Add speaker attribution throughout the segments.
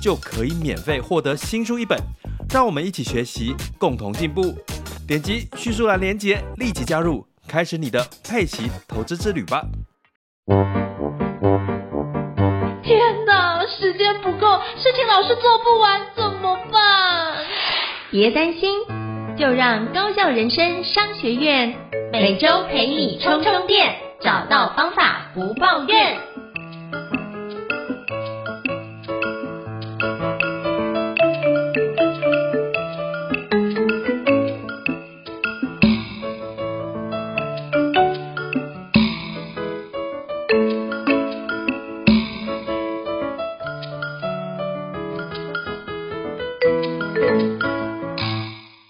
Speaker 1: 就可以免费获得新书一本。让我们一起学习，共同进步。点击叙述栏连接，立即加入，开始你的佩奇投资之旅吧！
Speaker 2: 天哪，时间不够，事情老是做不完，怎么办？
Speaker 3: 别担心，就让高校人生商学院每周陪你充充电，找到方法不抱怨。Thank you.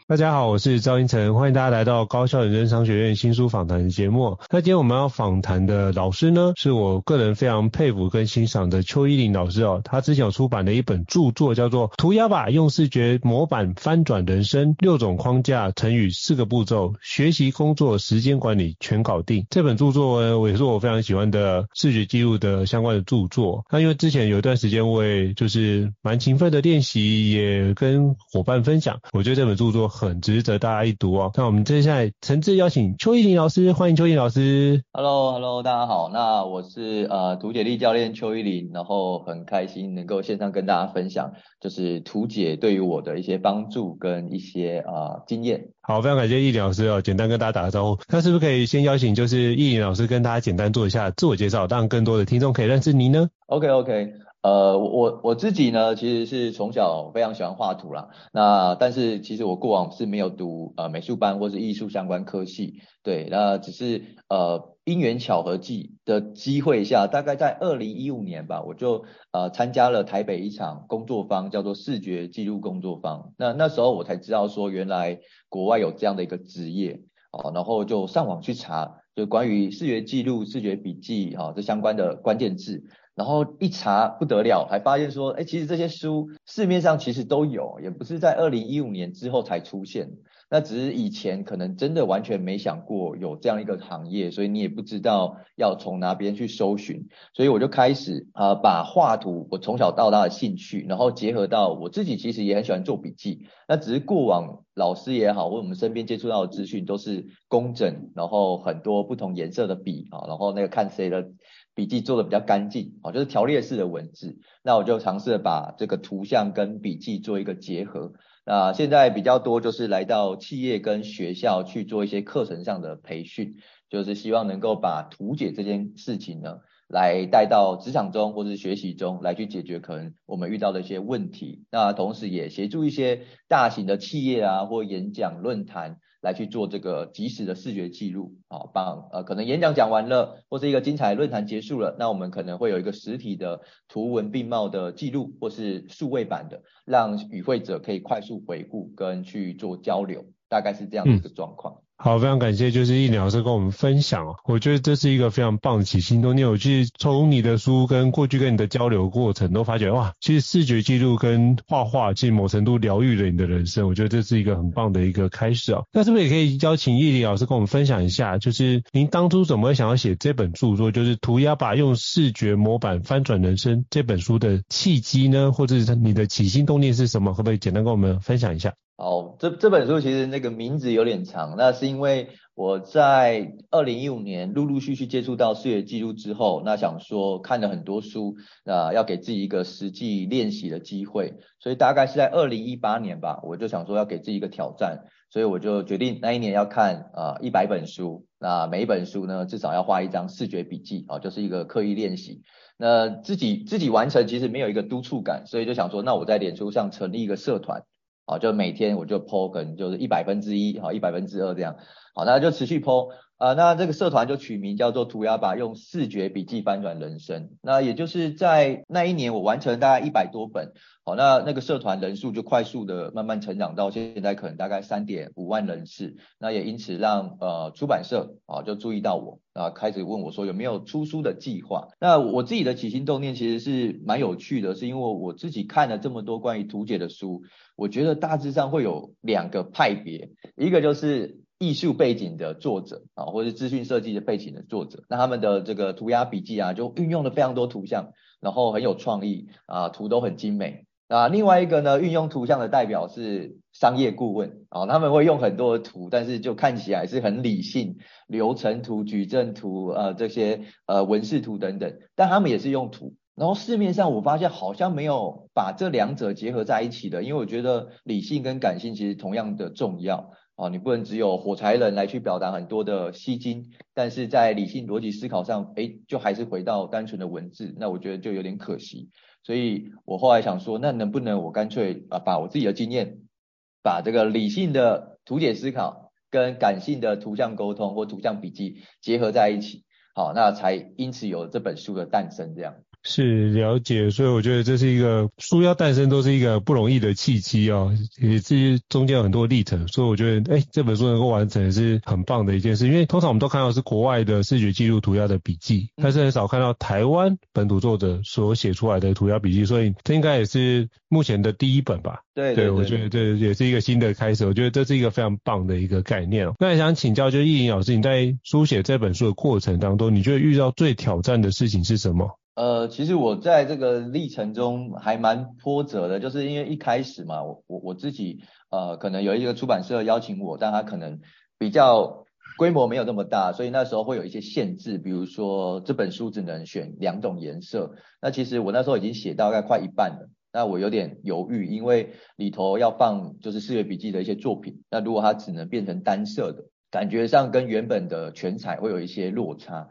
Speaker 4: 大家好，我是赵英成，欢迎大家来到高校人生商学院新书访谈的节目。那今天我们要访谈的老师呢，是我个人非常佩服跟欣赏的邱依林老师哦。他之前有出版的一本著作叫做《涂鸦吧，用视觉模板翻转人生：六种框架、成语、四个步骤，学习、工作、时间管理全搞定》。这本著作呢，我也是我非常喜欢的视觉记录的相关的著作。那因为之前有一段时间，我也就是蛮勤奋的练习，也跟伙伴分享，我觉得这本著作。很值得大家一读哦。那我们接下来诚挚邀请邱依林老师，欢迎邱依林老师。
Speaker 5: Hello，Hello，hello, 大家好。那我是呃图解力教练邱依林，然后很开心能够线上跟大家分享，就是图解对于我的一些帮助跟一些呃经验。
Speaker 4: 好，非常感谢依林老师哦。简单跟大家打个招呼，那是不是可以先邀请就是依林老师跟大家简单做一下自我介绍，让更多的听众可以认识您呢
Speaker 5: ？OK，OK。呃，我我自己呢，其实是从小非常喜欢画图啦。那但是其实我过往是没有读呃美术班或是艺术相关科系，对，那只是呃因缘巧合际的机会下，大概在二零一五年吧，我就呃参加了台北一场工作坊，叫做视觉记录工作坊。那那时候我才知道说，原来国外有这样的一个职业哦，然后就上网去查，就关于视觉记录、视觉笔记哈、哦、这相关的关键字。然后一查不得了，还发现说，哎，其实这些书市面上其实都有，也不是在二零一五年之后才出现。那只是以前可能真的完全没想过有这样一个行业，所以你也不知道要从哪边去搜寻。所以我就开始啊、把画图我从小到大的兴趣，然后结合到我自己其实也很喜欢做笔记。那只是过往老师也好，或我们身边接触到的资讯都是工整，然后很多不同颜色的笔啊，然后那个看谁的。笔记做的比较干净，啊，就是条列式的文字。那我就尝试把这个图像跟笔记做一个结合。那现在比较多就是来到企业跟学校去做一些课程上的培训，就是希望能够把图解这件事情呢，来带到职场中或是学习中来去解决可能我们遇到的一些问题。那同时也协助一些大型的企业啊或演讲论坛。来去做这个即时的视觉记录，啊，帮呃可能演讲讲完了，或是一个精彩论坛结束了，那我们可能会有一个实体的图文并茂的记录，或是数位版的，让与会者可以快速回顾跟去做交流，大概是这样的一个状况。嗯
Speaker 4: 好，非常感谢，就是依霖老师跟我们分享哦。我觉得这是一个非常棒的起心动念。我其实从你的书跟过去跟你的交流过程都发觉，哇，其实视觉记录跟画画，其实某程度疗愈了你的人生。我觉得这是一个很棒的一个开始哦。那是不是也可以邀请依霖老师跟我们分享一下，就是您当初怎么会想要写这本著作，就是《涂鸦吧，用视觉模板翻转人生》这本书的契机呢？或者是你的起心动念是什么？可不可以简单跟我们分享一下？
Speaker 5: 哦，这这本书其实那个名字有点长，那是因为我在二零一五年陆陆续续接触到视觉记录之后，那想说看了很多书，那要给自己一个实际练习的机会，所以大概是在二零一八年吧，我就想说要给自己一个挑战，所以我就决定那一年要看啊一百本书，那每一本书呢至少要画一张视觉笔记啊，就是一个刻意练习，那自己自己完成其实没有一个督促感，所以就想说那我在脸书上成立一个社团。好，就每天我就 po，可能就是一百分之一，好，一百分之二这样，好，那就持续剖啊、那这个社团就取名叫做涂鸦吧，用视觉笔记翻转人生。那也就是在那一年，我完成大概一百多本。好，那那个社团人数就快速的慢慢成长到现在可能大概三点五万人次。那也因此让呃出版社啊就注意到我啊，开始问我说有没有出书的计划。那我自己的起心动念其实是蛮有趣的，是因为我自己看了这么多关于图解的书，我觉得大致上会有两个派别，一个就是。艺术背景的作者啊，或者是资讯设计的背景的作者，那他们的这个涂鸦笔记啊，就运用了非常多图像，然后很有创意啊，图都很精美。啊，另外一个呢，运用图像的代表是商业顾问啊，他们会用很多的图，但是就看起来是很理性，流程图、矩阵图啊这些呃文式图等等，但他们也是用图。然后市面上我发现好像没有把这两者结合在一起的，因为我觉得理性跟感性其实同样的重要。啊，你不能只有火柴人来去表达很多的吸睛，但是在理性逻辑思考上，诶，就还是回到单纯的文字，那我觉得就有点可惜。所以我后来想说，那能不能我干脆啊，把我自己的经验，把这个理性的图解思考跟感性的图像沟通或图像笔记结合在一起，好，那才因此有这本书的诞生这样。
Speaker 4: 是了解，所以我觉得这是一个书要诞生都是一个不容易的契机哦，也是中间有很多历程，所以我觉得，哎，这本书能够完成是很棒的一件事。因为通常我们都看到是国外的视觉记录涂鸦的笔记，但是很少看到台湾本土作者所写出来的涂鸦笔记，所以这应该也是目前的第一本吧？
Speaker 5: 对对，对，对，
Speaker 4: 我觉得这也是一个新的开始。我觉得这是一个非常棒的一个概念哦。那也想请教，就是奕霖老师，你在书写这本书的过程当中，你觉得遇到最挑战的事情是什么？
Speaker 5: 呃，其实我在这个历程中还蛮波折的，就是因为一开始嘛，我我我自己呃可能有一个出版社邀请我，但他可能比较规模没有那么大，所以那时候会有一些限制，比如说这本书只能选两种颜色。那其实我那时候已经写到大概快一半了，那我有点犹豫，因为里头要放就是视觉笔记的一些作品，那如果它只能变成单色的，感觉上跟原本的全彩会有一些落差，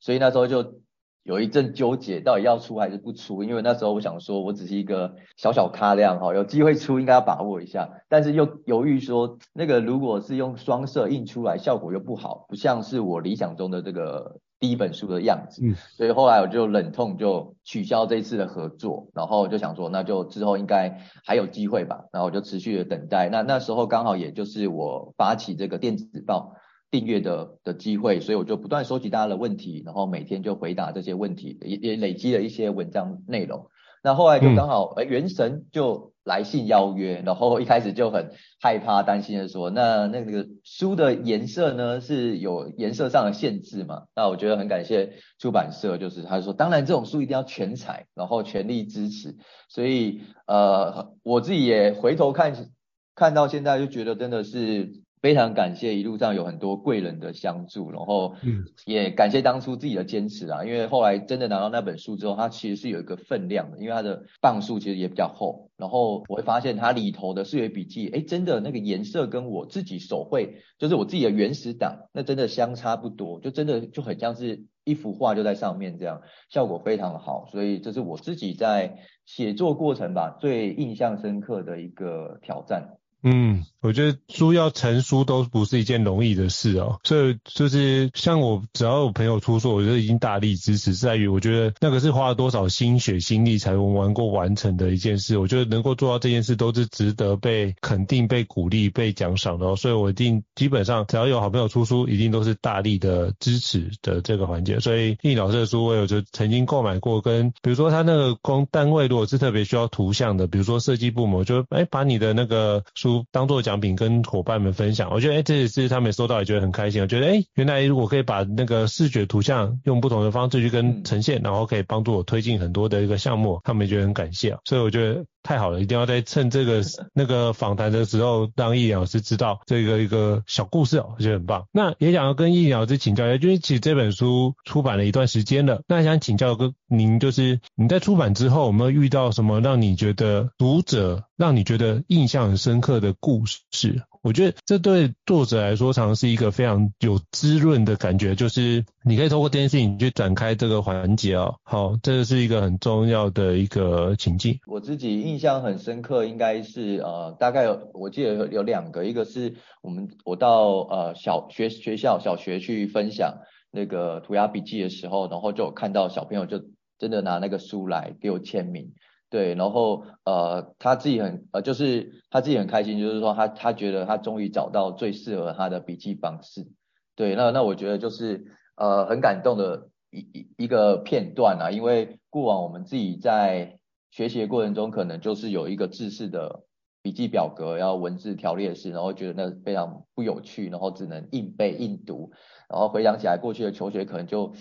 Speaker 5: 所以那时候就。有一阵纠结，到底要出还是不出？因为那时候我想说，我只是一个小小咖量哈，有机会出应该要把握一下，但是又犹豫说，那个如果是用双色印出来，效果又不好，不像是我理想中的这个第一本书的样子。嗯，所以后来我就忍痛就取消这一次的合作，然后就想说，那就之后应该还有机会吧，然后我就持续的等待。那那时候刚好也就是我发起这个电子报。订阅的的机会，所以我就不断收集大家的问题，然后每天就回答这些问题，也也累积了一些文章内容。那后来就刚好，哎、嗯，元神就来信邀约，然后一开始就很害怕、担心的说，那那个书的颜色呢是有颜色上的限制嘛？那我觉得很感谢出版社，就是他说，当然这种书一定要全彩，然后全力支持。所以呃，我自己也回头看，看到现在就觉得真的是。非常感谢一路上有很多贵人的相助，然后也感谢当初自己的坚持啊，因为后来真的拿到那本书之后，它其实是有一个分量的，因为它的磅数其实也比较厚，然后我会发现它里头的视觉笔记，哎，真的那个颜色跟我自己手绘，就是我自己的原始档，那真的相差不多，就真的就很像是一幅画就在上面这样，效果非常好，所以这是我自己在写作过程吧，最印象深刻的一个挑战。
Speaker 4: 嗯，我觉得书要成书都不是一件容易的事哦，所以就是像我只要有朋友出书，我就已经大力支持，在于我觉得那个是花了多少心血心力才能够完成的一件事，我觉得能够做到这件事都是值得被肯定、被鼓励、被奖赏的哦，所以我一定基本上只要有好朋友出书，一定都是大力的支持的这个环节。所以易老师的书，我有就曾经购买过，跟比如说他那个工单位如果是特别需要图像的，比如说设计部门，我就哎把你的那个书。当做奖品跟伙伴们分享，我觉得哎，这也是他们收到也觉得很开心。我觉得哎，原来如果可以把那个视觉图像用不同的方式去跟呈现，然后可以帮助我推进很多的一个项目，他们也觉得很感谢。所以我觉得。太好了，一定要在趁这个 那个访谈的时候，让奕霖老师知道这个一个小故事哦，我觉得很棒。那也想要跟奕霖老师请教一下，就是其实这本书出版了一段时间了，那想请教个您，就是你在出版之后有没有遇到什么让你觉得读者让你觉得印象很深刻的故事？我觉得这对作者来说，常是一个非常有滋润的感觉，就是你可以透过电视影去展开这个环节哦。好，这是一个很重要的一个情境。
Speaker 5: 我自己印象很深刻，应该是呃，大概有我记得有有两个，一个是我们我到呃小学学校小学去分享那个涂鸦笔记的时候，然后就有看到小朋友就真的拿那个书来给我签名。对，然后呃，他自己很呃，就是他自己很开心，就是说他他觉得他终于找到最适合他的笔记方式。对，那那我觉得就是呃很感动的一一一个片段啊，因为过往我们自己在学习的过程中，可能就是有一个制式的笔记表格，要文字条列式，然后觉得那非常不有趣，然后只能硬背硬读，然后回想起来过去的求学可能就。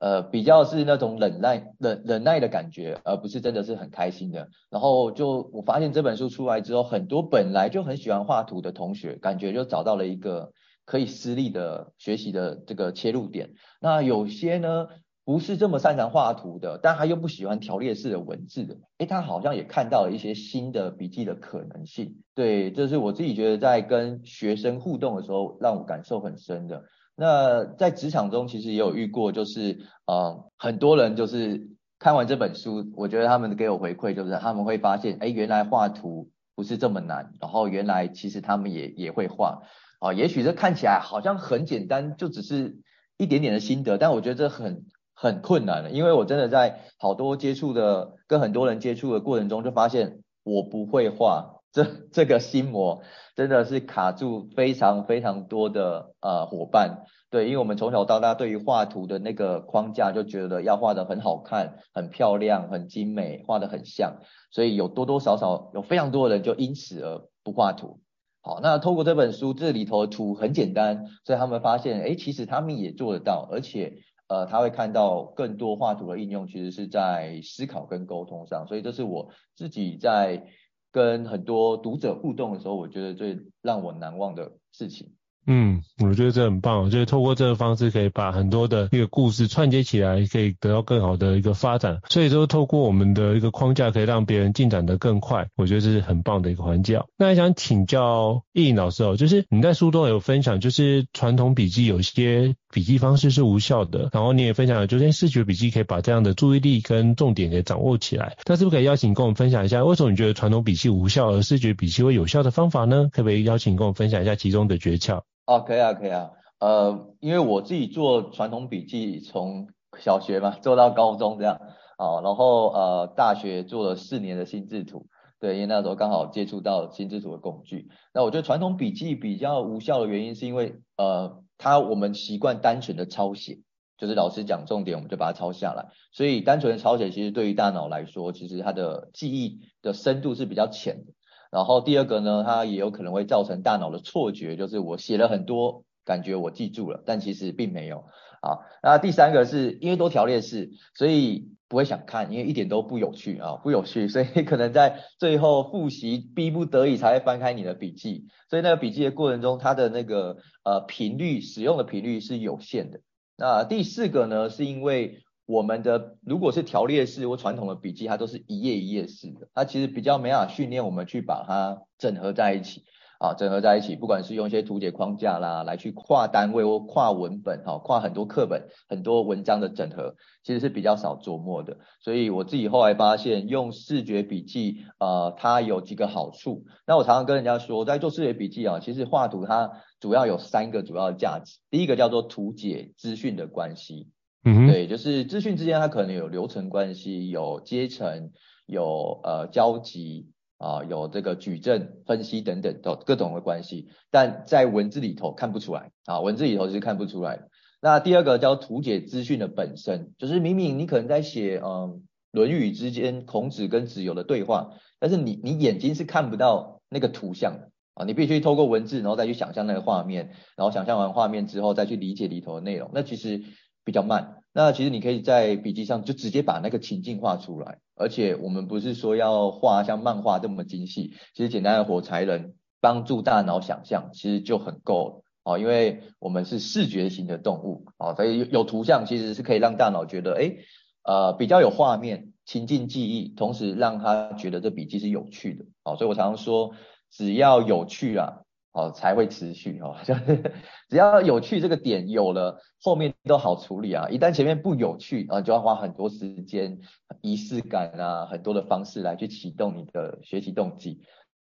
Speaker 5: 呃，比较是那种忍耐、忍忍耐的感觉，而不是真的是很开心的。然后就我发现这本书出来之后，很多本来就很喜欢画图的同学，感觉就找到了一个可以私立的学习的这个切入点。那有些呢，不是这么擅长画图的，但他又不喜欢条列式的文字的，诶，他好像也看到了一些新的笔记的可能性。对，这是我自己觉得在跟学生互动的时候，让我感受很深的。那在职场中，其实也有遇过，就是呃，很多人就是看完这本书，我觉得他们给我回馈，就是他们会发现，哎，原来画图不是这么难，然后原来其实他们也也会画，啊，也许这看起来好像很简单，就只是一点点的心得，但我觉得这很很困难的，因为我真的在好多接触的跟很多人接触的过程中，就发现我不会画。这这个心魔真的是卡住非常非常多的呃伙伴，对，因为我们从小到大对于画图的那个框架就觉得要画得很好看、很漂亮、很精美，画得很像，所以有多多少少有非常多的人就因此而不画图。好，那透过这本书，这里头的图很简单，所以他们发现，哎，其实他们也做得到，而且呃他会看到更多画图的应用，其实是在思考跟沟通上，所以这是我自己在。跟很多读者互动的时候，我觉得最让我难忘的事情。
Speaker 4: 嗯，我觉得这很棒，就是透过这个方式可以把很多的一个故事串接起来，可以得到更好的一个发展。所以说，透过我们的一个框架，可以让别人进展得更快。我觉得这是很棒的一个环节。那还想请教奕霖老师哦，就是你在书中有分享，就是传统笔记有些笔记方式是无效的，然后你也分享了，就是视觉笔记可以把这样的注意力跟重点给掌握起来。那是不是可以邀请跟我们分享一下，为什么你觉得传统笔记无效，而视觉笔记会有效的方法呢？可不可以邀请跟我们分享一下其中的诀窍？
Speaker 5: 哦，可以啊，可以啊，呃，因为我自己做传统笔记，从小学嘛 做到高中这样，啊，然后呃大学做了四年的心智图，对，因为那时候刚好接触到心智图的工具。那我觉得传统笔记比较无效的原因，是因为呃，它我们习惯单纯的抄写，就是老师讲重点，我们就把它抄下来，所以单纯的抄写其实对于大脑来说，其实它的记忆的深度是比较浅的。然后第二个呢，它也有可能会造成大脑的错觉，就是我写了很多，感觉我记住了，但其实并没有。啊，那第三个是因为多条列式，所以不会想看，因为一点都不有趣啊，不有趣，所以可能在最后复习逼不得已才会翻开你的笔记，所以那个笔记的过程中，它的那个呃频率使用的频率是有限的。那第四个呢，是因为。我们的如果是条列式或传统的笔记，它都是一页一页式的，它其实比较没法训练我们去把它整合在一起啊，整合在一起，不管是用一些图解框架啦，来去跨单位或跨文本，哈，跨很多课本、很多文章的整合，其实是比较少琢磨的。所以我自己后来发现，用视觉笔记，呃，它有几个好处。那我常常跟人家说，在做视觉笔记啊，其实画图它主要有三个主要的价值，第一个叫做图解资讯的关系。嗯，对，就是资讯之间它可能有流程关系，有阶层，有呃交集啊，有这个矩阵分析等等的各种的关系，但在文字里头看不出来啊，文字里头是看不出来。那第二个叫图解资讯的本身，就是明明你可能在写嗯《论语》之间孔子跟子游的对话，但是你你眼睛是看不到那个图像的啊，你必须透过文字，然后再去想象那个画面，然后想象完画面之后再去理解里头的内容，那其实。比较慢，那其实你可以在笔记上就直接把那个情境画出来，而且我们不是说要画像漫画这么精细，其实简单的火柴人帮助大脑想象，其实就很够了哦，因为我们是视觉型的动物哦，所以有图像其实是可以让大脑觉得，诶，呃，比较有画面，情境记忆，同时让他觉得这笔记是有趣的哦，所以我常常说，只要有趣啊。哦才会持续哦，就是只要有趣这个点有了，后面都好处理啊。一旦前面不有趣啊，就要花很多时间、仪式感啊，很多的方式来去启动你的学习动机。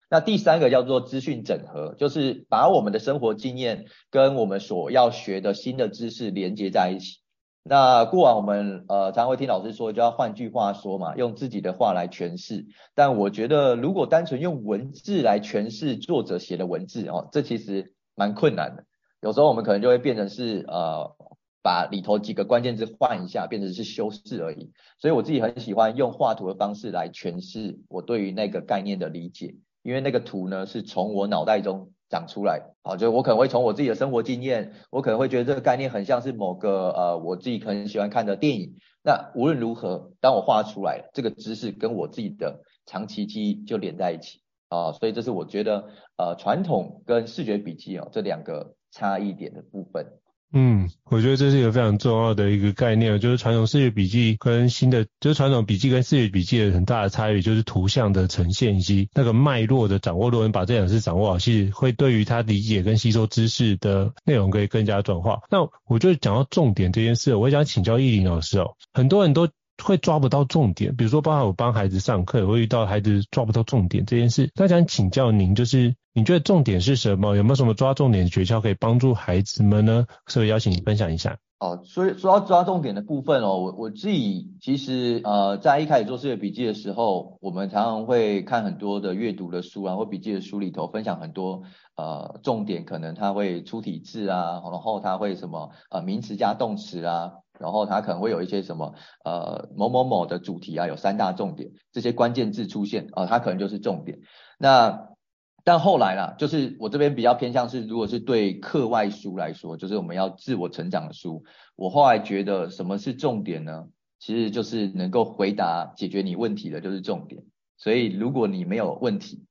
Speaker 5: 那第三个叫做资讯整合，就是把我们的生活经验跟我们所要学的新的知识连接在一起。那过往我们呃常会听老师说，就要换句话说嘛，用自己的话来诠释。但我觉得如果单纯用文字来诠释作者写的文字哦，这其实蛮困难的。有时候我们可能就会变成是呃把里头几个关键字换一下，变成是修饰而已。所以我自己很喜欢用画图的方式来诠释我对于那个概念的理解。因为那个图呢，是从我脑袋中长出来，啊，就我可能会从我自己的生活经验，我可能会觉得这个概念很像是某个呃我自己可能喜欢看的电影。那无论如何，当我画出来，这个知识跟我自己的长期记忆就连在一起啊，所以这是我觉得呃传统跟视觉笔记哦这两个差异点的部分。
Speaker 4: 嗯，我觉得这是一个非常重要的一个概念，就是传统视觉笔记跟新的，就是传统笔记跟视觉笔记的很大的差异，就是图像的呈现以及那个脉络的掌握。如果你把这两次掌握好，其实会对于他理解跟吸收知识的内容可以更加转化。那我就讲到重点这件事，我想请教易林老师哦，很多人都会抓不到重点，比如说包括我帮孩子上课，会遇到孩子抓不到重点这件事，那想请教您就是。你觉得重点是什么？有没有什么抓重点的诀窍可以帮助孩子们呢？所以邀请你分享一下？
Speaker 5: 哦，所以说到抓重点的部分哦，我我自己其实呃在一开始做视觉笔记的时候，我们常常会看很多的阅读的书啊，或笔记的书里头分享很多呃重点，可能他会出体字啊，然后他会什么呃名词加动词啊，然后他可能会有一些什么呃某某某的主题啊，有三大重点，这些关键字出现啊，呃，它可能就是重点。那但后来啦，就是我这边比较偏向是，如果是对课外书来说，就是我们要自我成长的书，我后来觉得什么是重点呢？其实就是能够回答解决你问题的，就是重点。所以如果你没有问题，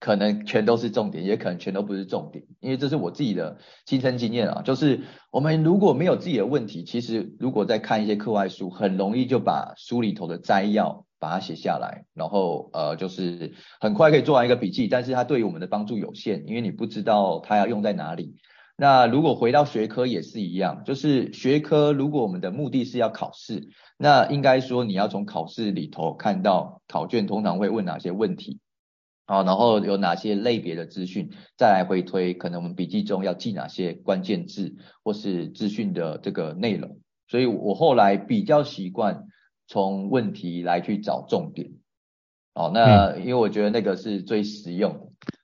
Speaker 5: 可能全都是重点，也可能全都不是重点，因为这是我自己的亲身经验啊。就是我们如果没有自己的问题，其实如果在看一些课外书，很容易就把书里头的摘要。把它写下来，然后呃，就是很快可以做完一个笔记，但是它对于我们的帮助有限，因为你不知道它要用在哪里。那如果回到学科也是一样，就是学科如果我们的目的是要考试，那应该说你要从考试里头看到考卷通常会问哪些问题，好，然后有哪些类别的资讯，再来回推可能我们笔记中要记哪些关键字或是资讯的这个内容。所以我后来比较习惯。从问题来去找重点，好，那因为我觉得那个是最实用的。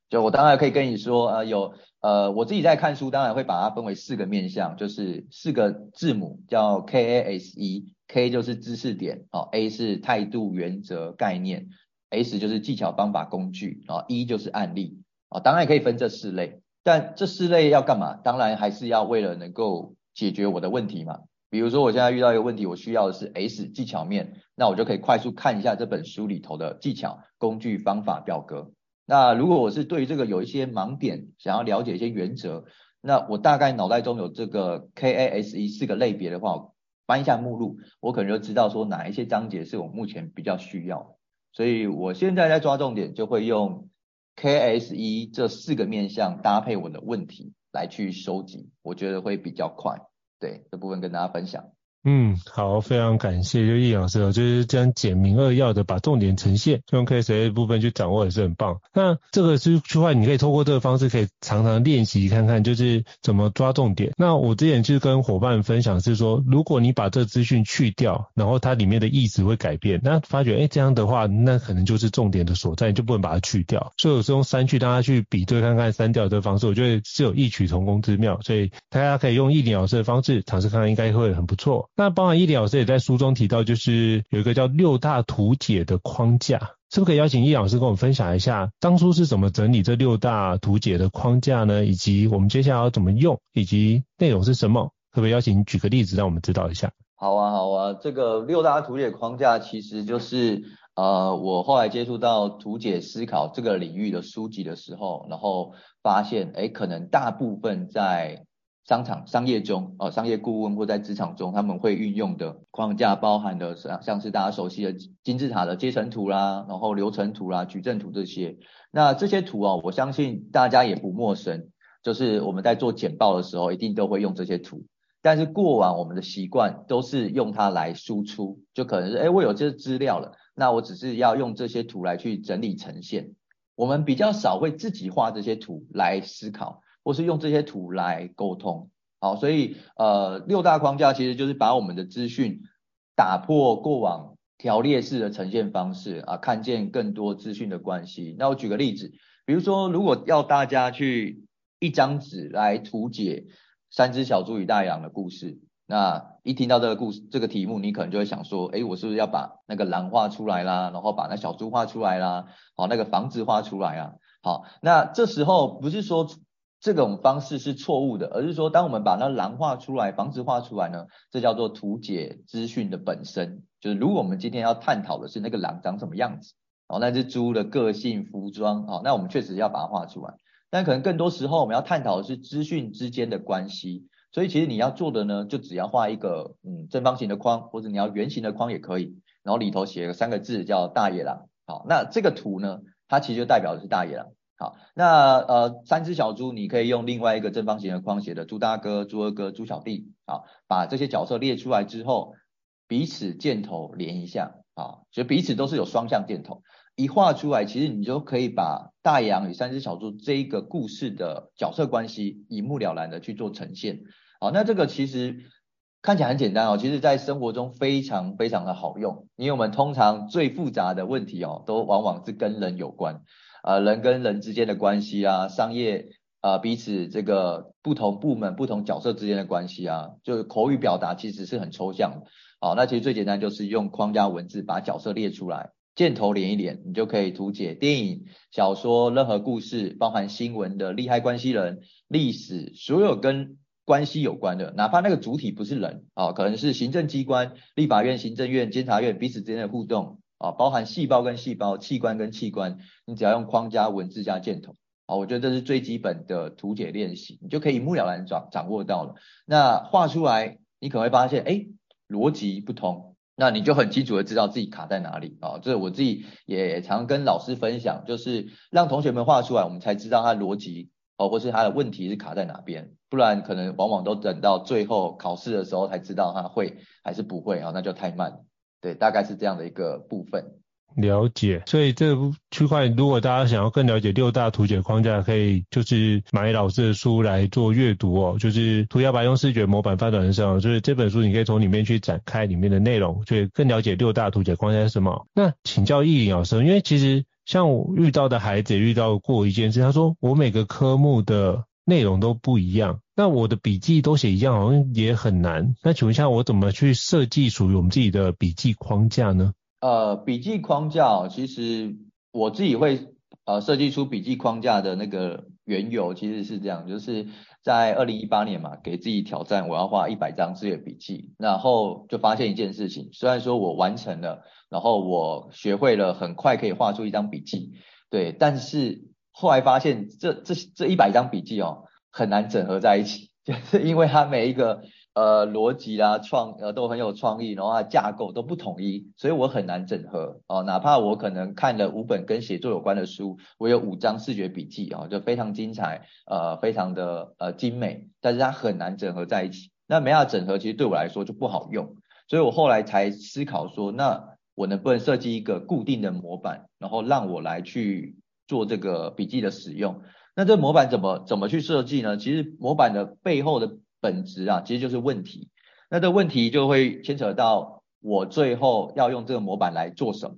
Speaker 5: 就我当然可以跟你说，呃，有呃，我自己在看书，当然会把它分为四个面向，就是四个字母叫 K A S E，K 就是知识点，哦，A 是态度、原则、概念，S 就是技巧、方法、工具，然后 E 就是案例，啊，当然也可以分这四类，但这四类要干嘛？当然还是要为了能够解决我的问题嘛。比如说，我现在遇到一个问题，我需要的是 S 技巧面，那我就可以快速看一下这本书里头的技巧、工具、方法、表格。那如果我是对于这个有一些盲点，想要了解一些原则，那我大概脑袋中有这个 KASE 四个类别的话，翻一下目录，我可能就知道说哪一些章节是我目前比较需要。所以我现在在抓重点，就会用 K S E 这四个面向搭配我的问题来去收集，我觉得会比较快。对，这部分跟大家分享。
Speaker 4: 嗯，好，非常感谢，就易老师，就是这样简明扼要的把重点呈现，用 KSA 的部分去掌握也是很棒。那这个是区块，你可以透过这个方式，可以常常练习看看，就是怎么抓重点。那我之前就是跟伙伴分享是说，如果你把这资讯去掉，然后它里面的意思会改变，那发觉哎这样的话，那可能就是重点的所在，你就不能把它去掉。所以我是用删去，大家去比对看看删掉这个方式，我觉得是有异曲同工之妙。所以大家可以用易老师的方式尝试看看，应该会很不错。那包含奕霖老师也在书中提到，就是有一个叫六大图解的框架，是不是可以邀请奕霖老师跟我们分享一下，当初是怎么整理这六大图解的框架呢？以及我们接下来要怎么用，以及内容是什么？可不可以邀请你举个例子，让我们知道一下？
Speaker 5: 好啊，好啊，这个六大图解框架其实就是呃，我后来接触到图解思考这个领域的书籍的时候，然后发现，哎，可能大部分在商场、商业中，呃，商业顾问或在职场中，他们会运用的框架，包含的像像是大家熟悉的金字塔的阶层图啦，然后流程图啦、矩阵图这些。那这些图啊，我相信大家也不陌生。就是我们在做简报的时候，一定都会用这些图。但是过往我们的习惯都是用它来输出，就可能是，哎，我有这些资料了，那我只是要用这些图来去整理呈现。我们比较少会自己画这些图来思考，或是用这些图来沟通。好，所以呃，六大框架其实就是把我们的资讯打破过往条列式的呈现方式啊，看见更多资讯的关系。那我举个例子，比如说，如果要大家去一张纸来图解。三只小猪与大羊的故事，那一听到这个故事这个题目，你可能就会想说，诶，我是不是要把那个狼画出来啦，然后把那小猪画出来啦，好，那个房子画出来啊，好，那这时候不是说这种方式是错误的，而是说当我们把那狼画出来，房子画出来呢，这叫做图解资讯的本身，就是如果我们今天要探讨的是那个狼长什么样子，哦，那只猪的个性、服装，哦，那我们确实要把它画出来。但可能更多时候我们要探讨的是资讯之间的关系，所以其实你要做的呢，就只要画一个嗯正方形的框，或者你要圆形的框也可以，然后里头写个三个字叫大野狼。好，那这个图呢，它其实就代表的是大野狼。好，那呃三只小猪你可以用另外一个正方形的框写的猪大哥、猪二哥、猪小弟。好，把这些角色列出来之后，彼此箭头连一下。啊，所以彼此都是有双向箭头。一画出来，其实你就可以把大洋与三只小猪这一个故事的角色关系一目了然的去做呈现。好，那这个其实看起来很简单哦，其实在生活中非常非常的好用。因为我们通常最复杂的问题哦，都往往是跟人有关，呃，人跟人之间的关系啊，商业啊、彼此这个不同部门、不同角色之间的关系啊，就是口语表达其实是很抽象的。好，那其实最简单就是用框架文字把角色列出来。箭头连一连，你就可以图解电影、小说、任何故事，包含新闻的利害关系人、历史，所有跟关系有关的，哪怕那个主体不是人啊，可能是行政机关、立法院、行政院、监察院彼此之间的互动啊，包含细胞跟细胞、器官跟器官，你只要用框加文字加箭头啊，我觉得这是最基本的图解练习，你就可以一目了然掌掌握到了。那画出来，你可能会发现，哎，逻辑不同。那你就很清楚的知道自己卡在哪里啊，这我自己也常跟老师分享，就是让同学们画出来，我们才知道他逻辑哦，或是他的问题是卡在哪边，不然可能往往都等到最后考试的时候才知道他会还是不会啊，那就太慢了。对，大概是这样的一个部分。
Speaker 4: 了解，所以这个区块，如果大家想要更了解六大图解框架，可以就是买老师的书来做阅读哦。就是涂鸦白用视觉模板翻转人生，就是这本书你可以从里面去展开里面的内容，所以更了解六大图解框架是什么。那请教奕霖老师，因为其实像我遇到的孩子也遇到过一件事，他说我每个科目的内容都不一样，那我的笔记都写一样，好像也很难。那请问一下，我怎么去设计属于我们自己的笔记框架呢？
Speaker 5: 呃，笔记框架其实我自己会呃设计出笔记框架的那个缘由，其实是这样，就是在二零一八年嘛，给自己挑战，我要画一百张自己的笔记，然后就发现一件事情，虽然说我完成了，然后我学会了很快可以画出一张笔记，对，但是后来发现这这这一百张笔记哦，很难整合在一起，就是因为它每一个。呃，逻辑啦，创呃都很有创意，然后它架构都不统一，所以我很难整合哦。哪怕我可能看了五本跟写作有关的书，我有五张视觉笔记啊，就非常精彩，呃，非常的呃精美，但是它很难整合在一起。那没法整合，其实对我来说就不好用，所以我后来才思考说，那我能不能设计一个固定的模板，然后让我来去做这个笔记的使用？那这模板怎么怎么去设计呢？其实模板的背后的。本质啊，其实就是问题。那这个问题就会牵扯到我最后要用这个模板来做什么。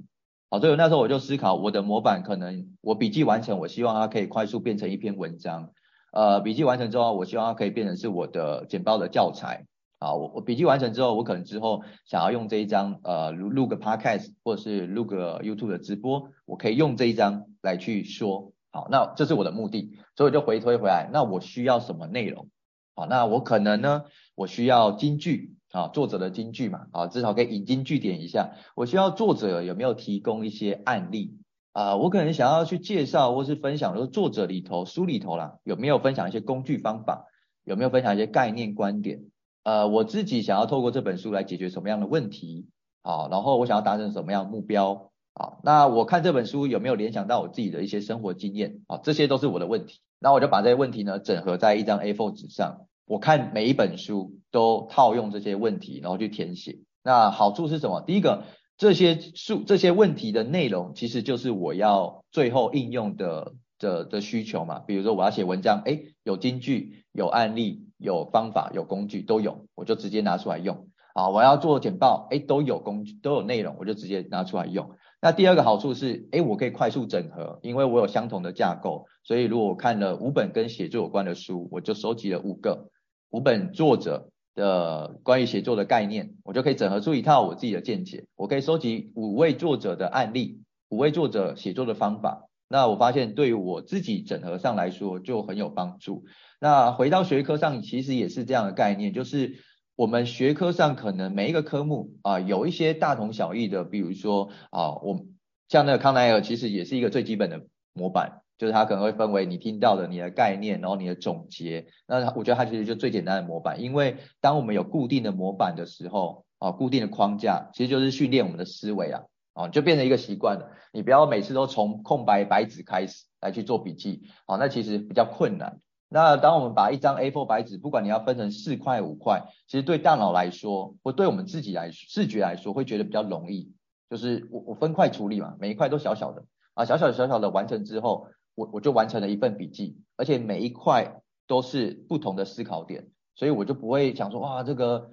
Speaker 5: 好，所以那时候我就思考，我的模板可能我笔记完成，我希望它可以快速变成一篇文章。呃，笔记完成之后，我希望它可以变成是我的简报的教材。好，我我笔记完成之后，我可能之后想要用这一张呃录录个 podcast 或者是录个 YouTube 的直播，我可以用这一张来去说。好，那这是我的目的，所以我就回推回来，那我需要什么内容？好，那我可能呢，我需要金句啊，作者的金句嘛，啊，至少可以引经据典一下。我需要作者有没有提供一些案例啊？我可能想要去介绍或是分享，说作者里头书里头啦，有没有分享一些工具方法？有没有分享一些概念观点？呃，我自己想要透过这本书来解决什么样的问题？啊，然后我想要达成什么样的目标？啊，那我看这本书有没有联想到我自己的一些生活经验？啊，这些都是我的问题。那我就把这些问题呢整合在一张 A4 纸上，我看每一本书都套用这些问题，然后去填写。那好处是什么？第一个，这些数这些问题的内容其实就是我要最后应用的的的需求嘛。比如说我要写文章，哎，有金句、有案例、有方法、有工具都有，我就直接拿出来用。啊，我要做简报，哎，都有工具，都有内容，我就直接拿出来用。那第二个好处是，哎，我可以快速整合，因为我有相同的架构，所以如果我看了五本跟写作有关的书，我就收集了五个五本作者的关于写作的概念，我就可以整合出一套我自己的见解。我可以收集五位作者的案例，五位作者写作的方法。那我发现对于我自己整合上来说就很有帮助。那回到学科上，其实也是这样的概念，就是。我们学科上可能每一个科目啊、有一些大同小异的，比如说啊，我像那个康奈尔其实也是一个最基本的模板，就是它可能会分为你听到的你的概念，然后你的总结。那我觉得它其实就最简单的模板，因为当我们有固定的模板的时候啊，固定的框架，其实就是训练我们的思维啊，啊，就变成一个习惯了。你不要每次都从空白白纸开始来去做笔记，啊，那其实比较困难。那当我们把一张 A4 白纸，不管你要分成四块五块，其实对大脑来说，或对我们自己来视觉来说，会觉得比较容易。就是我我分块处理嘛，每一块都小小的啊，小小小小的完成之后，我我就完成了一份笔记，而且每一块都是不同的思考点，所以我就不会想说哇，这个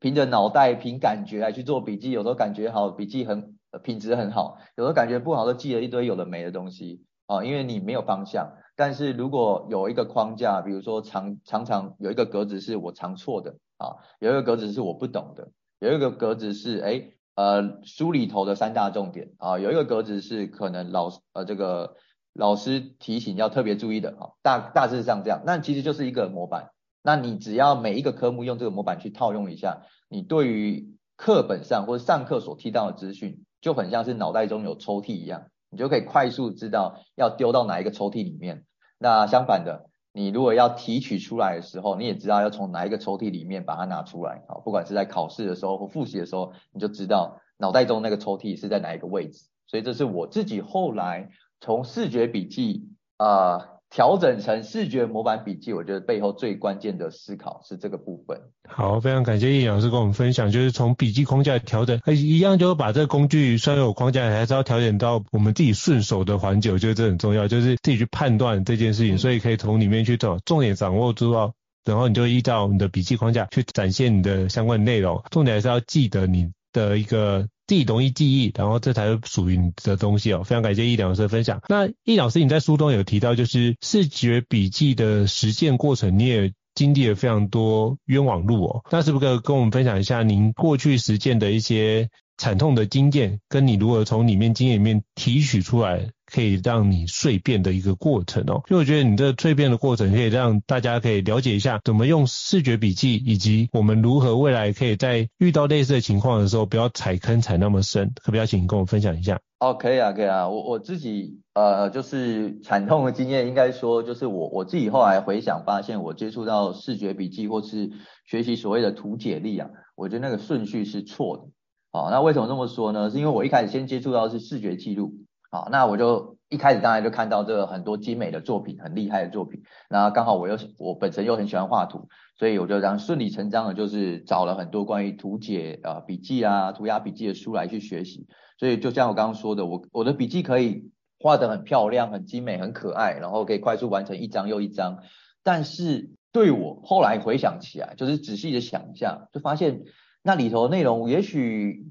Speaker 5: 凭着脑袋凭感觉来去做笔记，有时候感觉好，笔记很品质很好，有时候感觉不好，都记了一堆有的没的东西啊，因为你没有方向。但是如果有一个框架，比如说常常常有一个格子是我常错的啊，有一个格子是我不懂的，有一个格子是哎呃书里头的三大重点啊，有一个格子是可能老呃这个老师提醒要特别注意的啊，大大致上这样，那其实就是一个模板，那你只要每一个科目用这个模板去套用一下，你对于课本上或者上课所提到的资讯，就很像是脑袋中有抽屉一样。你就可以快速知道要丢到哪一个抽屉里面。那相反的，你如果要提取出来的时候，你也知道要从哪一个抽屉里面把它拿出来。好，不管是在考试的时候或复习的时候，你就知道脑袋中那个抽屉是在哪一个位置。所以这是我自己后来从视觉笔记啊。调整成视觉模板笔记，我觉得背后最关键的思考是这个部分。
Speaker 4: 好，非常感谢易老师跟我们分享，就是从笔记框架调整，一样就是把这个工具虽然有框架，还是要调整到我们自己顺手的环节，我觉得这很重要，就是自己去判断这件事情，所以可以从里面去找重点掌握住哦，然后你就依照你的笔记框架去展现你的相关内容，重点还是要记得你的一个。自己容易记忆，然后这才是属于你的东西哦。非常感谢易老师的分享。那易老师，你在书中有提到，就是视觉笔记的实践过程，你也经历了非常多冤枉路哦。那是不是可以跟我们分享一下您过去实践的一些惨痛的经验，跟你如何从里面经验里面提取出来？可以让你蜕变的一个过程哦，因为我觉得你这蜕变的过程可以让大家可以了解一下怎么用视觉笔记，以及我们如何未来可以在遇到类似的情况的时候不要踩坑踩那么深，可不可以请跟我分享一下？
Speaker 5: 哦，可以啊，可以啊，我我自己呃就是惨痛的经验，应该说就是我我自己后来回想发现，我接触到视觉笔记或是学习所谓的图解力啊，我觉得那个顺序是错的。好，那为什么这么说呢？是因为我一开始先接触到是视觉记录。好，那我就一开始当然就看到这个很多精美的作品，很厉害的作品。那刚好我又我本身又很喜欢画图，所以我就这样顺理成章的，就是找了很多关于图解呃笔记啊、涂鸦笔记的书来去学习。所以就像我刚刚说的，我我的笔记可以画得很漂亮、很精美、很可爱，然后可以快速完成一张又一张。但是对我后来回想起来，就是仔细的想一下，就发现那里头内容也许。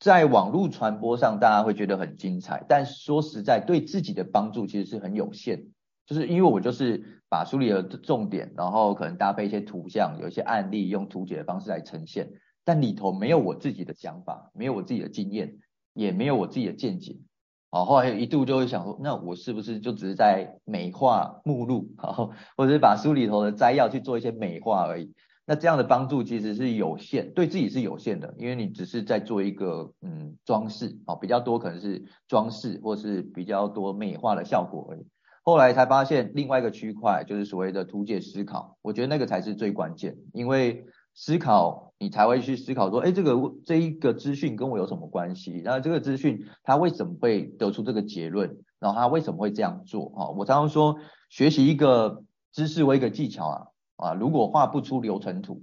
Speaker 5: 在网络传播上，大家会觉得很精彩，但说实在，对自己的帮助其实是很有限。就是因为我就是把书里的重点，然后可能搭配一些图像，有一些案例，用图解的方式来呈现，但里头没有我自己的想法，没有我自己的经验，也没有我自己的见解。好，后来一度就会想说，那我是不是就只是在美化目录，好，或者是把书里头的摘要去做一些美化而已。那这样的帮助其实是有限，对自己是有限的，因为你只是在做一个嗯装饰，哦，比较多可能是装饰或是比较多美化的效果而已。后来才发现另外一个区块就是所谓的图解思考，我觉得那个才是最关键，因为思考，你才会去思考说，哎，这个这一个资讯跟我有什么关系？那这个资讯它为什么会得出这个结论？然后它为什么会这样做？啊，我常常说，学习一个知识或一个技巧啊，啊，如果画不出流程图，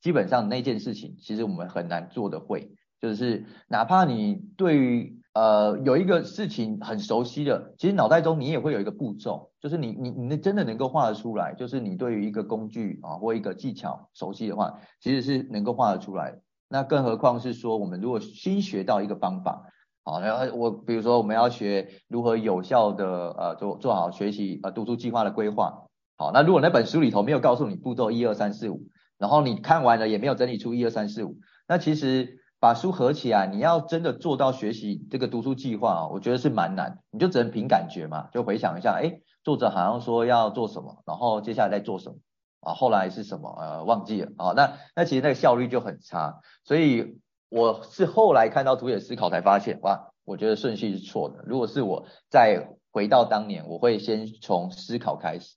Speaker 5: 基本上那件事情其实我们很难做的会。就是哪怕你对于呃有一个事情很熟悉的，其实脑袋中你也会有一个步骤，就是你你你那真的能够画得出来，就是你对于一个工具啊或一个技巧熟悉的话，其实是能够画得出来。那更何况是说，我们如果新学到一个方法，好，然后我比如说我们要学如何有效的呃做做好学习呃读书计划的规划，好，那如果那本书里头没有告诉你步骤一二三四五，然后你看完了也没有整理出一二三四五，那其实。把书合起来，你要真的做到学习这个读书计划啊，我觉得是蛮难。你就只能凭感觉嘛，就回想一下，哎，作者好像说要做什么，然后接下来再做什么啊，后来是什么？呃，忘记了啊。那那其实那个效率就很差。所以我是后来看到图解思考才发现，哇，我觉得顺序是错的。如果是我再回到当年，我会先从思考开始。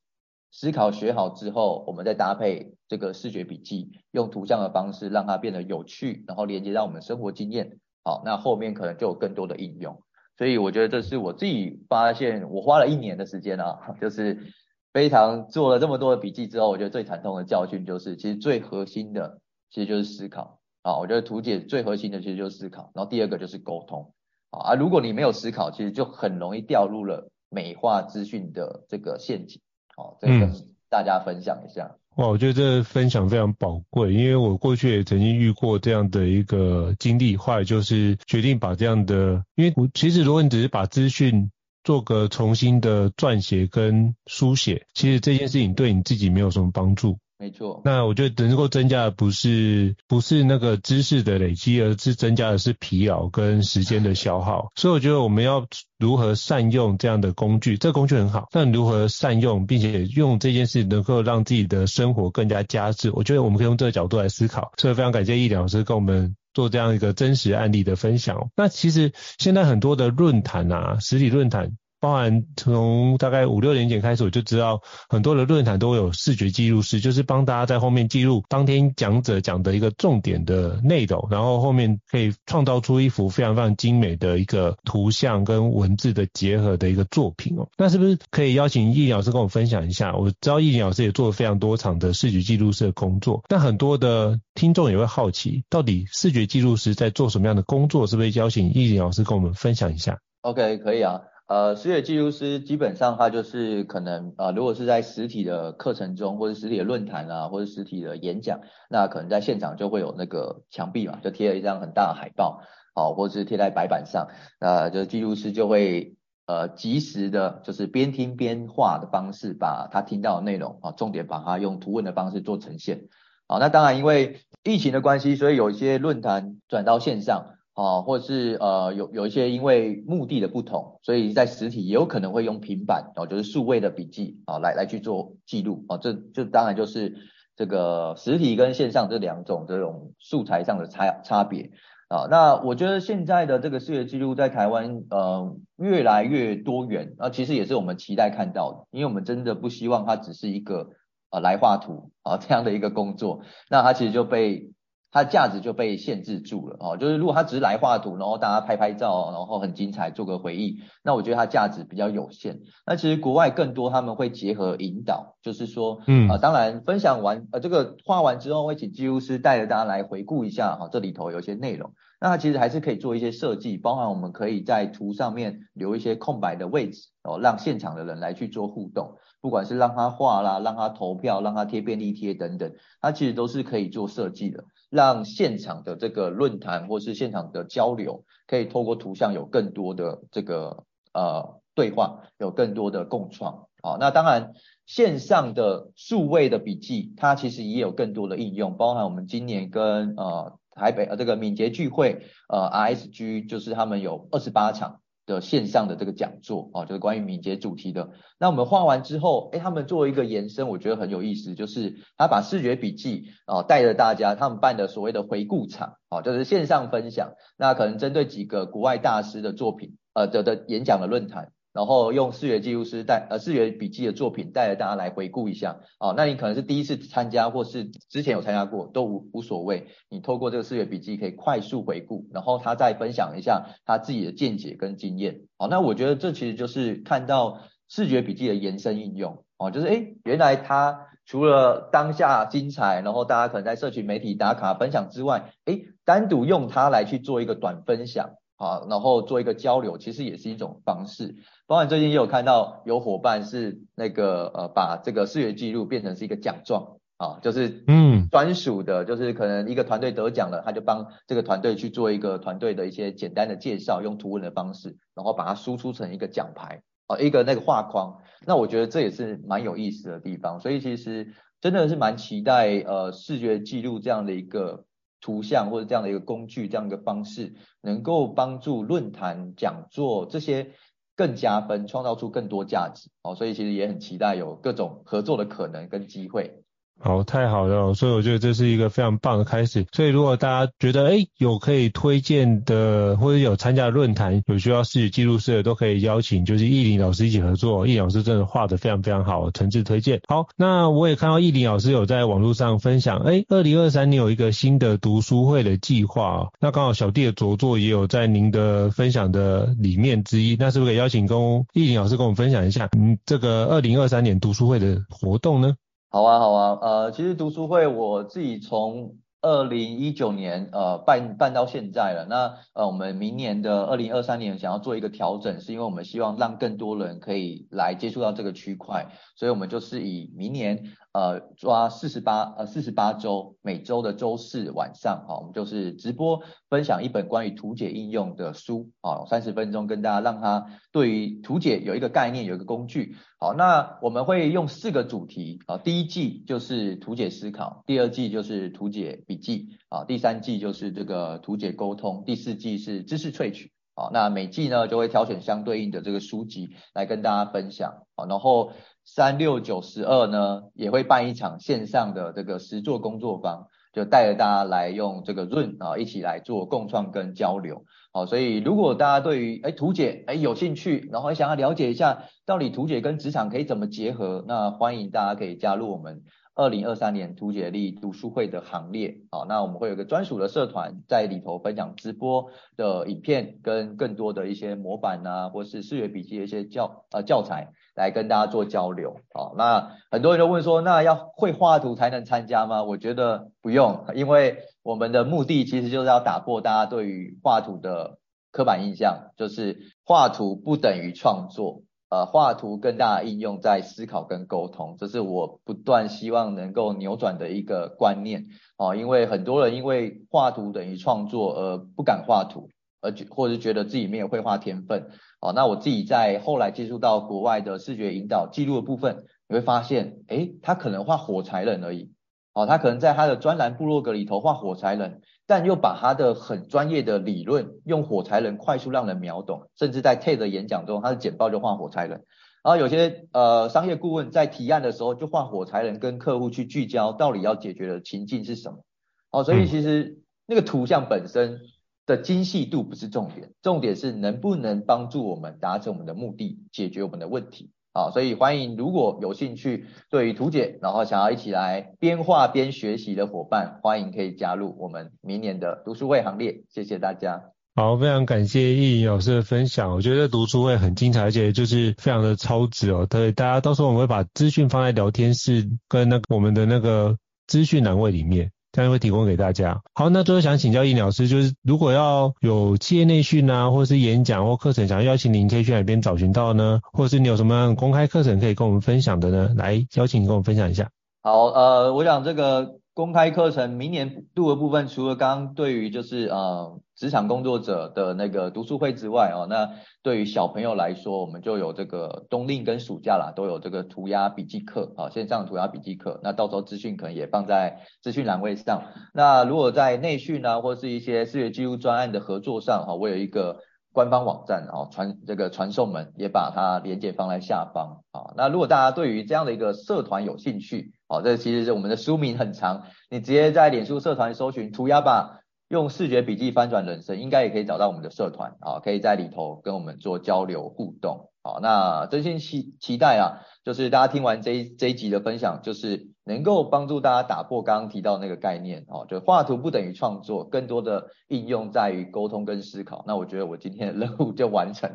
Speaker 5: 思考学好之后，我们再搭配这个视觉笔记，用图像的方式让它变得有趣，然后连接到我们生活经验。好，那后面可能就有更多的应用。所以我觉得这是我自己发现，我花了一年的时间啊，就是非常做了这么多的笔记之后，我觉得最惨痛的教训就是，其实最核心的其实就是思考。啊，我觉得图解最核心的其实就是思考，然后第二个就是沟通。啊，如果你没有思考，其实就很容易掉入了美化资讯的这个陷阱。哦，这个大家分享一下。嗯。
Speaker 4: 哇，我觉得这分享非常宝贵，因为我过去也曾经遇过这样的一个经历，后来就是决定把这样的，因为我其实如果你只是把资讯做个重新的撰写跟书写，其实这件事情对你自己没有什么帮助。
Speaker 5: 没错，
Speaker 4: 那我觉得能够增加的不是不是那个知识的累积，而是增加的是疲劳跟时间的消耗。所以我觉得我们要如何善用这样的工具，这个工具很好，但如何善用，并且用这件事能够让自己的生活更加加值，我觉得我们可以用这个角度来思考。所以非常感谢易良老师跟我们做这样一个真实案例的分享。那其实现在很多的论坛啊，实体论坛。包含从大概五六年前开始，我就知道很多的论坛都有视觉记录师，就是帮大家在后面记录当天讲者讲的一个重点的内容，然后后面可以创造出一幅非常非常精美的一个图像跟文字的结合的一个作品哦。那是不是可以邀请易林老师跟我们分享一下？我知道易林老师也做了非常多场的视觉记录师的工作，但很多的听众也会好奇，到底视觉记录师在做什么样的工作？是不是邀请易林老师跟我们分享一下
Speaker 5: ？OK，可以啊。呃，视觉记录师基本上他就是可能呃，如果是在实体的课程中，或者实体的论坛啊，或者实体的演讲，那可能在现场就会有那个墙壁嘛，就贴了一张很大的海报，好、哦，或者是贴在白板上，那就记录师就会呃及时的，就是边听边画的方式，把他听到的内容啊，重点把它用图文的方式做呈现。好，那当然因为疫情的关系，所以有一些论坛转到线上。啊，或是呃有有一些因为目的的不同，所以在实体也有可能会用平板哦，就是数位的笔记啊来来去做记录啊，这就当然就是这个实体跟线上这两种这种素材上的差差别啊。那我觉得现在的这个视觉记录在台湾呃越来越多元啊，其实也是我们期待看到的，因为我们真的不希望它只是一个呃来画图啊这样的一个工作，那它其实就被。它的价值就被限制住了哦，就是如果它只是来画图，然后大家拍拍照，然后很精彩，做个回忆，那我觉得它价值比较有限。那其实国外更多他们会结合引导，就是说，嗯啊，当然分享完呃这个画完之后，会请记录师带着大家来回顾一下哈，这里头有一些内容。那它其实还是可以做一些设计，包含我们可以在图上面留一些空白的位置哦，让现场的人来去做互动，不管是让他画啦，让他投票，让他贴便利贴等等，它其实都是可以做设计的。让现场的这个论坛或是现场的交流，可以透过图像有更多的这个呃对话，有更多的共创。好，那当然线上的数位的笔记，它其实也有更多的应用，包含我们今年跟呃台北呃这个敏捷聚会呃 RSG，就是他们有二十八场。的线上的这个讲座啊，就是关于敏捷主题的。那我们画完之后，哎，他们做一个延伸，我觉得很有意思，就是他把视觉笔记啊带着大家，他们办的所谓的回顾场啊，就是线上分享。那可能针对几个国外大师的作品，呃的的演讲的论坛，然后用视觉记录师带呃视觉笔记的作品带着大家来回顾一下啊，那你可能是第一次参加或是之前有参加过都无无所谓，你透过这个视觉笔记可以快速回顾，然后他再分享一下他自己的见解跟经验，好，那我觉得这其实就是看到视觉笔记的延伸应用哦，就是诶原来他除了当下精彩，然后大家可能在社群媒体打卡分享之外，诶单独用它来去做一个短分享。好，然后做一个交流，其实也是一种方式。包括最近也有看到有伙伴是那个呃，把这个视觉记录变成是一个奖状啊，就是嗯专属的，就是可能一个团队得奖了，他就帮这个团队去做一个团队的一些简单的介绍，用图文的方式，然后把它输出成一个奖牌啊，一个那个画框。那我觉得这也是蛮有意思的地方，所以其实真的是蛮期待呃视觉记录这样的一个。图像或者这样的一个工具，这样一个方式，能够帮助论坛、讲座这些更加分，创造出更多价值。哦，所以其实也很期待有各种合作的可能跟机会。
Speaker 4: 好，太好了，所以我觉得这是一个非常棒的开始。所以如果大家觉得哎有可以推荐的，或者有参加论坛，有需要视觉记录师的，都可以邀请，就是奕霖老师一起合作。奕霖老师真的画得非常非常好，诚挚推荐。好，那我也看到奕霖老师有在网络上分享，哎，二零二三年有一个新的读书会的计划哦。那刚好小弟的著作也有在您的分享的里面之一，那是不是可以邀请跟奕霖老师跟我们分享一下，嗯，这个二零二三年读书会的活动呢？
Speaker 5: 好啊，好啊，呃，其实读书会我自己从二零一九年呃办办到现在了，那呃我们明年的二零二三年想要做一个调整，是因为我们希望让更多人可以来接触到这个区块，所以我们就是以明年。呃，抓四十八呃四十八周，每周的周四晚上，好，我们就是直播分享一本关于图解应用的书，好，三十分钟跟大家让他对于图解有一个概念，有一个工具，好，那我们会用四个主题，啊，第一季就是图解思考，第二季就是图解笔记，啊，第三季就是这个图解沟通，第四季是知识萃取，好，那每季呢就会挑选相对应的这个书籍来跟大家分享，然后。三六九十二呢，也会办一场线上的这个实作工作坊，就带着大家来用这个润啊，一起来做共创跟交流。好，所以如果大家对于哎图解哎有兴趣，然后想要了解一下到底图解跟职场可以怎么结合，那欢迎大家可以加入我们二零二三年图解力读书会的行列。好，那我们会有个专属的社团在里头分享直播的影片跟更多的一些模板啊，或是视觉笔记的一些教呃教材。来跟大家做交流，好，那很多人都问说，那要会画图才能参加吗？我觉得不用，因为我们的目的其实就是要打破大家对于画图的刻板印象，就是画图不等于创作，呃，画图更大的应用在思考跟沟通，这是我不断希望能够扭转的一个观念，哦，因为很多人因为画图等于创作而不敢画图。而觉或者觉得自己没有绘画天分，哦，那我自己在后来接触到国外的视觉引导记录的部分，你会发现，诶，他可能画火柴人而已，哦，他可能在他的专栏部落格里头画火柴人，但又把他的很专业的理论用火柴人快速让人秒懂，甚至在 TED 演讲中，他的简报就画火柴人，然后有些呃商业顾问在提案的时候就画火柴人跟客户去聚焦到底要解决的情境是什么，哦，所以其实那个图像本身。的精细度不是重点，重点是能不能帮助我们达成我们的目的，解决我们的问题。好，所以欢迎如果有兴趣对于图解，然后想要一起来边画边学习的伙伴，欢迎可以加入我们明年的读书会行列。谢谢大家。
Speaker 4: 好，非常感谢奕霖老师的分享，我觉得读书会很精彩，而且就是非常的超值哦。对，大家到时候我们会把资讯放在聊天室跟那个我们的那个资讯栏位里面。将会提供给大家。好，那最后想请教易老师，就是如果要有企业内训啊，或者是演讲或课程，想要邀请您，可以去哪边找寻到呢？或者是你有什么公开课程可以跟我们分享的呢？来邀请你跟我们分享一下。
Speaker 5: 好，呃，我想这个。公开课程明年度的部分，除了刚刚对于就是呃职场工作者的那个读书会之外哦，那对于小朋友来说，我们就有这个冬令跟暑假啦，都有这个涂鸦笔记课啊，线上涂鸦笔记课。那到时候资讯可能也放在资讯栏位上。那如果在内训啊，或是一些视觉记录专案的合作上哈，我有一个官方网站啊，传这个传送门也把它连接放在下方啊。那如果大家对于这样的一个社团有兴趣，好，这其实是我们的书名很长，你直接在脸书社团搜寻涂鸦吧用视觉笔记翻转人生，应该也可以找到我们的社团啊，可以在里头跟我们做交流互动。好，那真心期期待啊，就是大家听完这一这一集的分享，就是能够帮助大家打破刚刚提到那个概念哦，就画图不等于创作，更多的应用在于沟通跟思考。那我觉得我今天的任务就完成，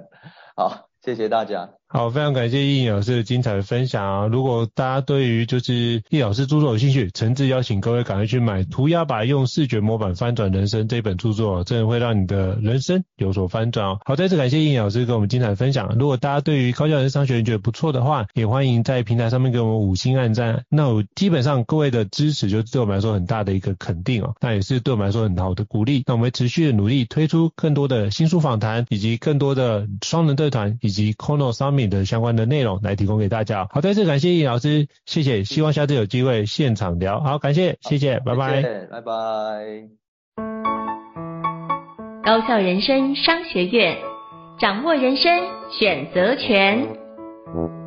Speaker 5: 好。谢谢大家。
Speaker 4: 好，非常感谢易颖老师的精彩的分享啊！如果大家对于就是易老师著作有兴趣，诚挚邀请各位赶快去买《涂鸦吧用视觉模板翻转人生》这本著作，真的会让你的人生有所翻转哦。好，再次感谢易颖老师跟我们精彩的分享。如果大家对于高教人商学院觉得不错的话，也欢迎在平台上面给我们五星按赞。那我基本上各位的支持，就对我们来说很大的一个肯定哦，那也是对我们来说很好的鼓励。那我们会持续的努力，推出更多的新书访谈，以及更多的双人对谈，以及 Kono 商品的相关的内容来提供给大家。好，再次感谢易老师，谢谢，希望下次有机会现场聊。好，感谢，谢谢，拜拜，
Speaker 5: 拜拜。
Speaker 3: 高校人生商学院，掌握人生选择权。